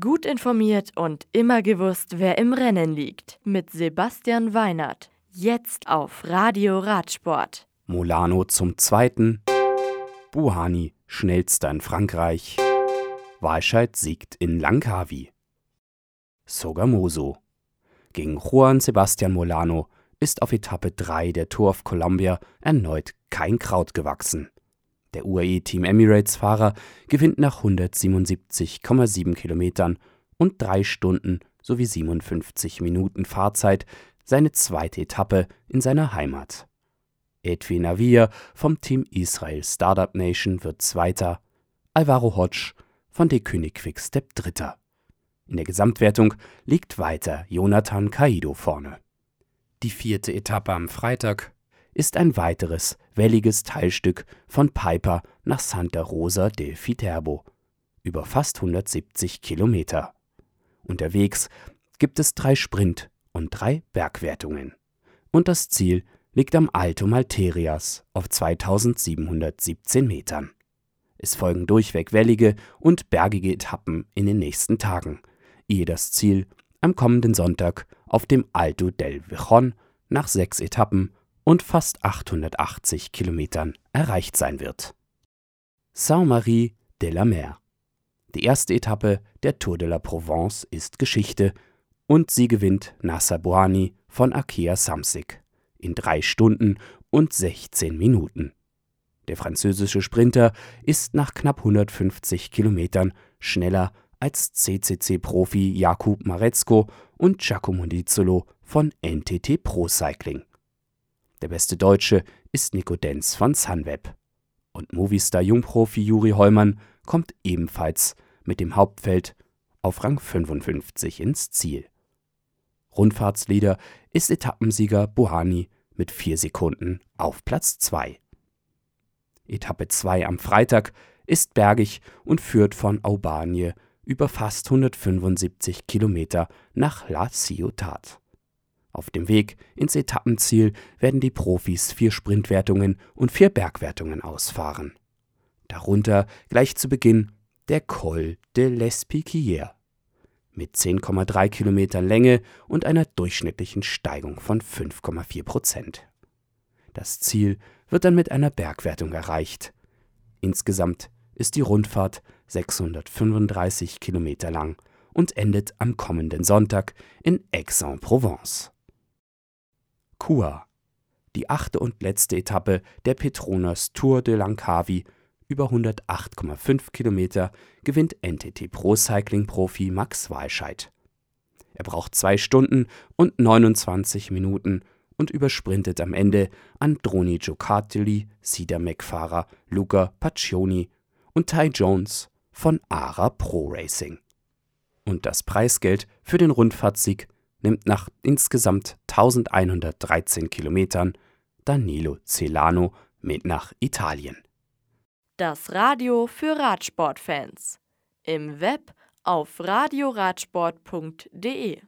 Gut informiert und immer gewusst, wer im Rennen liegt. Mit Sebastian Weinert. Jetzt auf Radio Radsport. Molano zum Zweiten. Buhani, schnellster in Frankreich. Walscheid siegt in Langkawi. Sogamoso. Gegen Juan Sebastian Molano ist auf Etappe 3 der Tour of Columbia erneut kein Kraut gewachsen. Der UAE Team Emirates-Fahrer gewinnt nach 177,7 Kilometern und 3 Stunden sowie 57 Minuten Fahrzeit seine zweite Etappe in seiner Heimat. Edwin Navia vom Team Israel Startup Nation wird Zweiter, Alvaro Hodge von De König Quickstep Dritter. In der Gesamtwertung liegt weiter Jonathan Kaido vorne. Die vierte Etappe am Freitag ist ein weiteres welliges Teilstück von Piper nach Santa Rosa del Viterbo über fast 170 Kilometer. Unterwegs gibt es drei Sprint- und drei Bergwertungen. Und das Ziel liegt am Alto Malterias auf 2717 Metern. Es folgen durchweg wellige und bergige Etappen in den nächsten Tagen, ehe das Ziel am kommenden Sonntag auf dem Alto del Vijon nach sechs Etappen und fast 880 Kilometern erreicht sein wird. Saint-Marie de la Mer. Die erste Etappe der Tour de la Provence ist Geschichte und sie gewinnt Nasser Boani von Akea Samsic in drei Stunden und 16 Minuten. Der französische Sprinter ist nach knapp 150 Kilometern schneller als CCC-Profi Jakub Marezko und Giacomo Nizzolo von NTT Pro Cycling. Der beste Deutsche ist Nico Denz von Sunweb. Und Movistar-Jungprofi Juri Heumann kommt ebenfalls mit dem Hauptfeld auf Rang 55 ins Ziel. Rundfahrtsleader ist Etappensieger Buhani mit 4 Sekunden auf Platz 2. Etappe 2 am Freitag ist bergig und führt von Aubanien über fast 175 Kilometer nach La Ciotat. Auf dem Weg ins Etappenziel werden die Profis vier Sprintwertungen und vier Bergwertungen ausfahren. Darunter gleich zu Beginn der Col de l'Espiquier mit 10,3 Kilometern Länge und einer durchschnittlichen Steigung von 5,4 Prozent. Das Ziel wird dann mit einer Bergwertung erreicht. Insgesamt ist die Rundfahrt 635 Kilometer lang und endet am kommenden Sonntag in Aix-en-Provence. Chua, die achte und letzte Etappe der Petronas Tour de Langkawi über 108,5 Kilometer gewinnt NTT Pro Cycling Profi Max Walscheid. Er braucht zwei Stunden und 29 Minuten und übersprintet am Ende Androni Giocattoli, Sidamek-Fahrer Luca Paccioni und Ty Jones von ARA Pro Racing. Und das Preisgeld für den Rundfahrtsieg nimmt nach insgesamt 1113 Kilometern Danilo Celano mit nach Italien. Das Radio für Radsportfans. Im Web auf radioradsport.de